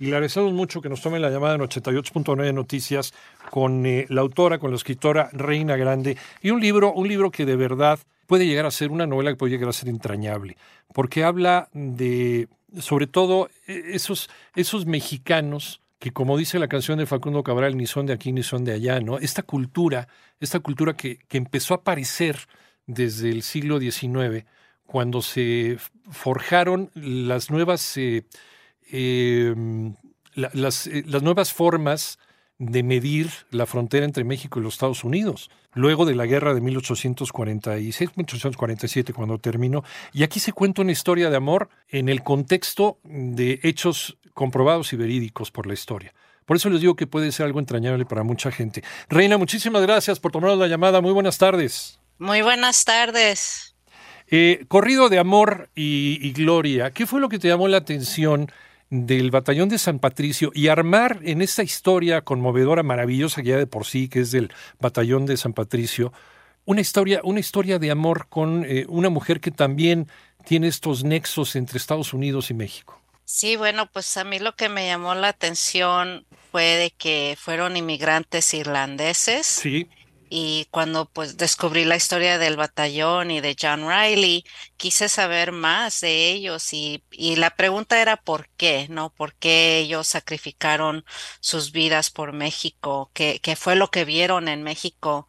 Y le agradecemos mucho que nos tomen la llamada en 88.9 Noticias con eh, la autora, con la escritora Reina Grande, y un libro, un libro que de verdad puede llegar a ser una novela que puede llegar a ser entrañable, porque habla de, sobre todo, e, esos, esos mexicanos que como dice la canción de Facundo Cabral, ni son de aquí ni son de allá, ¿no? Esta cultura, esta cultura que, que empezó a aparecer desde el siglo XIX, cuando se forjaron las nuevas eh, Em, las, eh, las nuevas formas de medir la frontera entre México y los Estados Unidos, luego de la guerra de 1846, 1847, cuando terminó. Y aquí se cuenta una historia de amor en el contexto de hechos comprobados y verídicos por la historia. Por eso les digo que puede ser algo entrañable para mucha gente. Reina, muchísimas gracias por tomar la llamada. Muy buenas tardes. Muy buenas tardes. Eh, corrido de amor y, y gloria, ¿qué fue lo que te llamó la atención? Del batallón de San Patricio y armar en esta historia conmovedora, maravillosa ya de por sí, que es del batallón de San Patricio, una historia, una historia de amor con eh, una mujer que también tiene estos nexos entre Estados Unidos y México. Sí, bueno, pues a mí lo que me llamó la atención fue de que fueron inmigrantes irlandeses. Sí y cuando pues descubrí la historia del batallón y de John Riley, quise saber más de ellos y, y, la pregunta era por qué, ¿no? ¿Por qué ellos sacrificaron sus vidas por México? ¿Qué, qué fue lo que vieron en México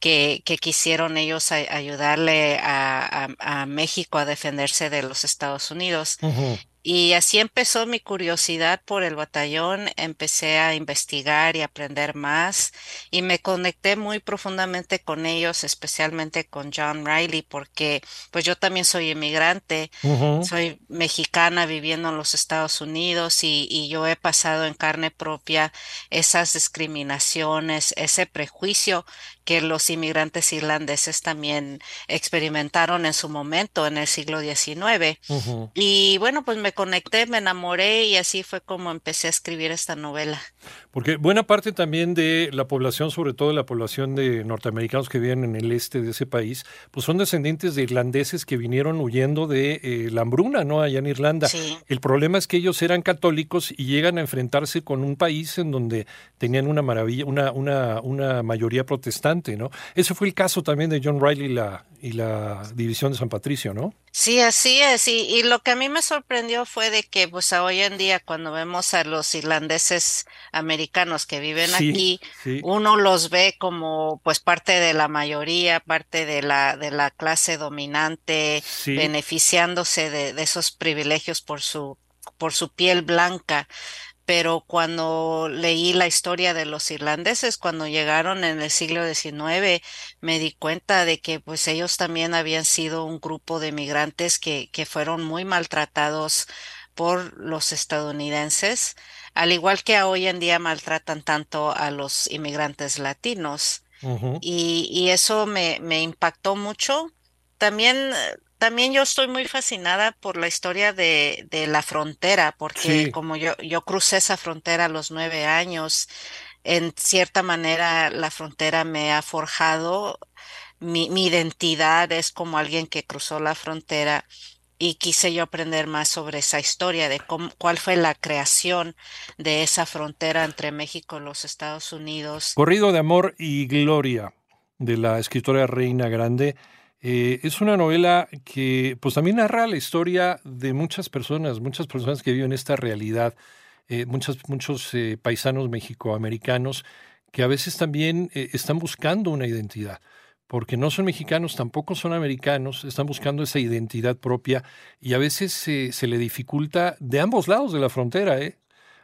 que, que quisieron ellos ayudarle a, a, a, México a defenderse de los Estados Unidos? Y así empezó mi curiosidad por el batallón, empecé a investigar y aprender más y me conecté muy profundamente con ellos, especialmente con John Riley, porque pues yo también soy inmigrante, soy mexicana viviendo en los Estados Unidos y, y yo he pasado en carne propia esas discriminaciones, ese prejuicio que los inmigrantes irlandeses también experimentaron en su momento en el siglo XIX. Y bueno, pues me conecté, me enamoré y así fue como empecé a escribir esta novela. Porque buena parte también de la población, sobre todo la población de norteamericanos que viven en el este de ese país, pues son descendientes de irlandeses que vinieron huyendo de eh, la hambruna, ¿no? Allá en Irlanda. El problema es que ellos eran católicos y llegan a enfrentarse con un país en donde tenían una maravilla, una, una, una mayoría protestante, ¿no? Ese fue el caso también de John Riley y la, y la división de San Patricio, ¿no? Sí, así es. Y, y, lo que a mí me sorprendió fue de que, pues, hoy en día, cuando vemos a los irlandeses americanos que viven aquí, uno los ve como, pues, parte de la mayoría, parte de la, de la clase dominante, beneficiándose de, de esos privilegios por su, por su piel blanca pero cuando leí la historia de los irlandeses, cuando llegaron en el siglo XIX, me di cuenta de que pues ellos también habían sido un grupo de migrantes que, que fueron muy maltratados por los estadounidenses, al igual que hoy en día maltratan tanto a los inmigrantes latinos. y, y, eso me, me impactó mucho. También también yo estoy muy fascinada por la historia de, de la frontera, porque como yo, yo crucé esa frontera a los nueve años, en cierta manera la frontera me ha forjado, mi, mi identidad es como alguien que cruzó la frontera y quise yo aprender más sobre esa historia, de cómo, cuál fue la creación de esa frontera entre México y los Estados Unidos. Corrido de amor y gloria de la escritora Reina Grande. Eh, es una novela que pues también narra la historia de muchas personas, muchas personas que viven esta realidad, eh, muchos, muchos eh, paisanos mexicoamericanos que a veces también están buscando una identidad, porque no son mexicanos, tampoco son americanos, están buscando esa identidad propia y a veces se le dificulta de ambos lados de la frontera. ¿eh?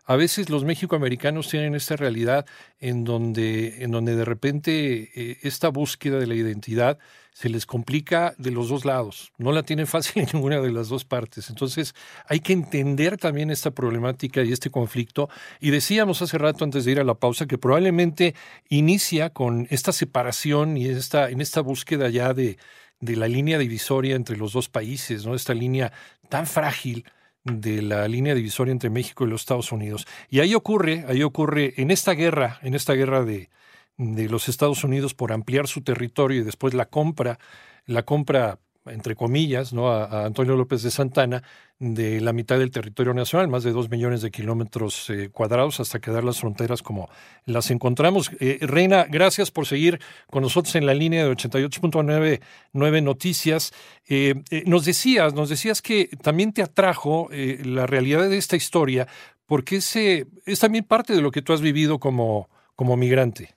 A veces los mexicoamericanos tienen esta realidad en donde, en donde de repente eh, esta búsqueda de la identidad se les complica de los dos lados, no la tienen fácil en ninguna de las dos partes. Entonces hay que entender también esta problemática y este conflicto. Y decíamos hace rato antes de ir a la pausa que probablemente inicia con esta separación y esta, en esta búsqueda ya de, de la línea divisoria entre los dos países, ¿no? esta línea tan frágil de la línea divisoria entre México y los Estados Unidos. Y ahí ocurre, ahí ocurre en esta guerra, en esta guerra de, de los Estados Unidos por ampliar su territorio y después la compra, la compra entre comillas, ¿no? a, Antonio López de Santana de la mitad del territorio nacional, más de dos millones de kilómetros eh, cuadrados, hasta quedar las fronteras como las encontramos. Eh, Reina, gracias por seguir con nosotros en la línea de 88.99 Noticias. Eh, nos decías, nos decías que también te atrajo la realidad de esta historia, porque ese es también parte de lo que tú has vivido como, como migrante.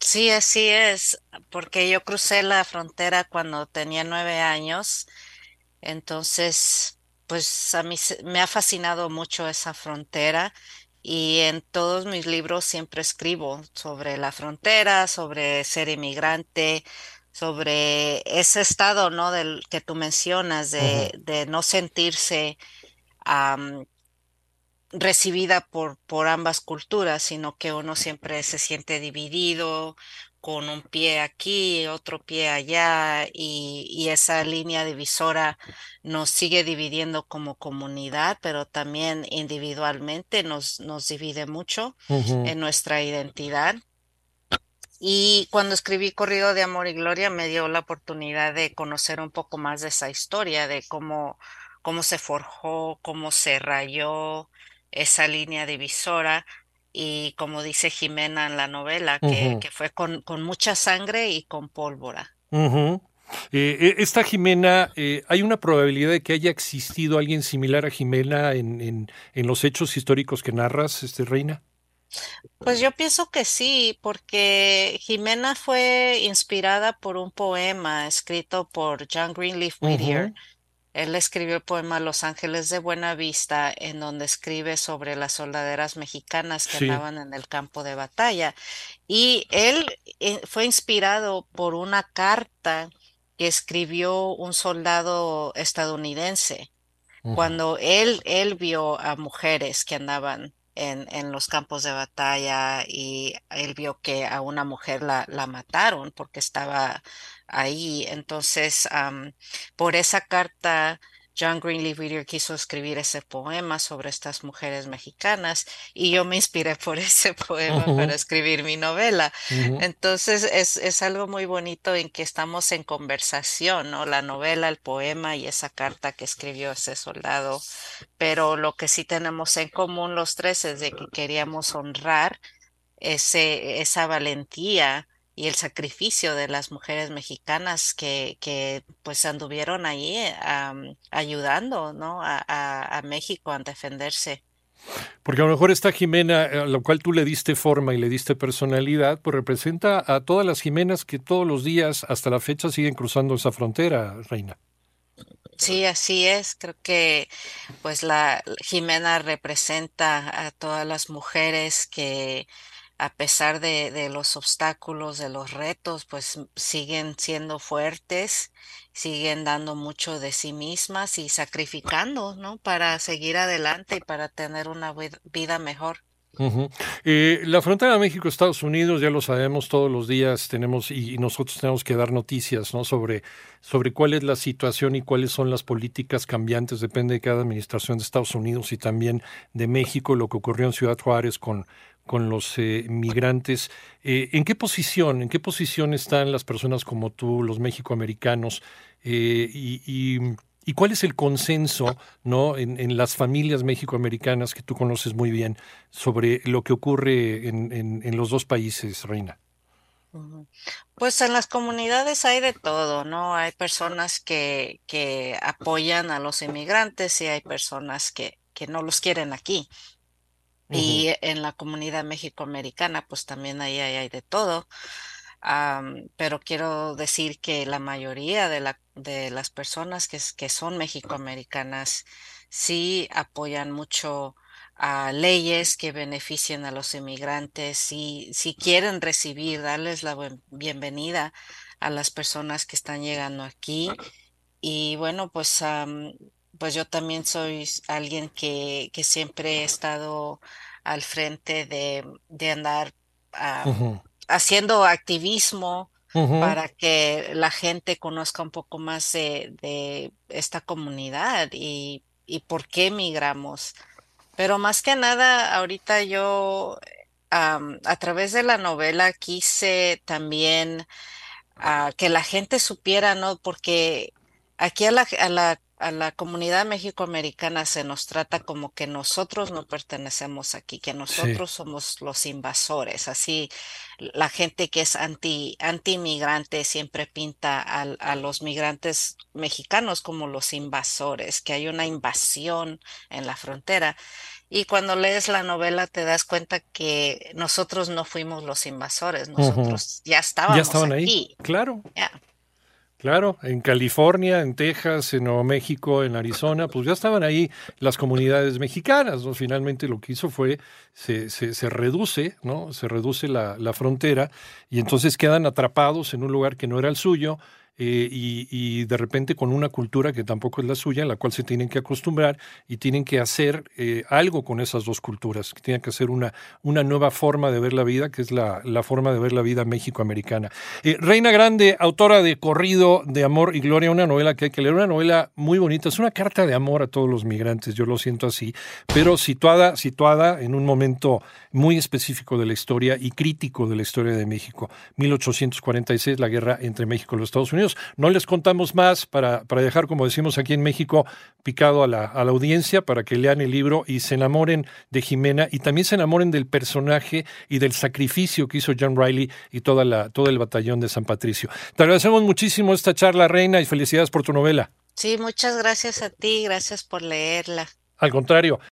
Sí, así es, porque yo crucé la frontera cuando tenía nueve años, entonces, pues a mí me ha fascinado mucho esa frontera y en todos mis libros siempre escribo sobre la frontera, sobre ser inmigrante, sobre ese estado, ¿no? Del que tú mencionas, de, de no sentirse recibida por, por ambas culturas, sino que uno siempre se siente dividido, con un pie aquí, otro pie allá, y, esa línea divisora nos sigue dividiendo como comunidad, pero también individualmente nos, nos divide mucho en nuestra identidad. Y cuando escribí Corrido de Amor y Gloria me dio la oportunidad de conocer un poco más de esa historia, de cómo, cómo se forjó, cómo se rayó, esa línea divisora y como dice Jimena en la novela, que, fue con, mucha sangre y con pólvora. Eh, eh, esta Jimena, eh, ¿hay una probabilidad de que haya existido alguien similar a Jimena en, en, los hechos históricos que narras, este, Reina? Pues yo pienso que sí, porque Jimena fue inspirada por un poema escrito por John Greenleaf Whittier. Él escribió el poema Los Ángeles de Buena Vista, en donde escribe sobre las soldaderas mexicanas que andaban en el campo de batalla. Y él eh, fue inspirado por una carta que escribió un soldado estadounidense. Cuando él, él vio a mujeres que andaban en, en, los campos de batalla y él vio que a una mujer la, la mataron porque estaba ahí. Entonces, por esa carta, John Greenleaf Whittier quiso escribir ese poema sobre estas mujeres mexicanas y yo me inspiré por ese poema para escribir mi novela. Entonces es, es, algo muy bonito en que estamos en conversación, ¿no? La novela, el poema y esa carta que escribió ese soldado. Pero lo que sí tenemos en común los tres es de que queríamos honrar ese, esa valentía y el sacrificio de las mujeres mexicanas que, que pues anduvieron ahí ayudando ¿no? a, a, México a defenderse. Porque a lo mejor esta Jimena, a la cual tú le diste forma y le diste personalidad, pues representa a todas las Jimenas que todos los días hasta la fecha siguen cruzando esa frontera, Reina. Sí, así es. Creo que pues la Jimena representa a todas las mujeres que a pesar de, los obstáculos, de los retos, pues siguen siendo fuertes, siguen dando mucho de sí mismas y sacrificando, ¿no? Para seguir adelante y para tener una vida mejor. Eh, la frontera de México-Estados Unidos, ya lo sabemos, todos los días tenemos y, nosotros tenemos que dar noticias ¿no? sobre, sobre cuál es la situación y cuáles son las políticas cambiantes, depende de cada administración de Estados Unidos y también de México, lo que ocurrió en Ciudad Juárez con con los eh, migrantes. Eh, ¿En qué posición, en qué posición están las personas como tú, los mexicoamericanos? Eh, y, cuál es el consenso ¿no? En, las familias mexicoamericanas que tú conoces muy bien sobre lo que ocurre en, en, los dos países, Reina? Pues en las comunidades hay de todo, ¿no? Hay personas que, que apoyan a los inmigrantes y hay personas que, que no los quieren aquí. Y en la comunidad mexicoamericana, pues también ahí hay, de todo. pero quiero decir que la mayoría de, la, de las personas que, son mexicoamericanas sí apoyan mucho a leyes que beneficien a los inmigrantes y si quieren recibir, darles la bienvenida a las personas que están llegando aquí. Y bueno, pues, pues yo también soy alguien que, que siempre he estado al frente de, de andar haciendo activismo para que la gente conozca un poco más de, esta comunidad y, y, por qué migramos. Pero más que nada, ahorita yo a través de la novela quise también ah, que la gente supiera, ¿no? Porque aquí a la, a la a la comunidad mexicoamericana se nos trata como que nosotros no pertenecemos aquí, que nosotros somos los invasores. Así la gente que es anti, anti inmigrante siempre pinta a, los migrantes mexicanos como los invasores, que hay una invasión en la frontera. Y cuando lees la novela te das cuenta que nosotros no fuimos los invasores, nosotros ya estábamos ya estaban aquí. Ahí. Claro. Claro, en California, en Texas, en Nuevo México, en Arizona, pues ya estaban ahí las comunidades mexicanas, ¿no? Finalmente lo que hizo fue, se, se, se reduce, ¿no? Se reduce la, la frontera y entonces quedan atrapados en un lugar que no era el suyo, eh, y, de repente con una cultura que tampoco es la suya, en la cual se tienen que acostumbrar y tienen que hacer eh, algo con esas dos culturas, que tienen que hacer una, una nueva forma de ver la vida, que es la, la forma de ver la vida méxico-americana. Eh, Reina Grande, autora de Corrido de Amor y Gloria, una novela que hay que leer, una novela muy bonita, es una carta de amor a todos los migrantes, yo lo siento así, pero situada, situada en un momento muy específico de la historia y crítico de la historia de México. 1846, la guerra entre México y los Estados Unidos. No les contamos más para, para dejar, como decimos aquí en México, picado a la, a la audiencia para que lean el libro y se enamoren de Jimena y también se enamoren del personaje y del sacrificio que hizo John Riley y toda la, todo el batallón de San Patricio. Te agradecemos muchísimo esta charla, Reina, y felicidades por tu novela. Sí, muchas gracias a ti, gracias por leerla. Al contrario.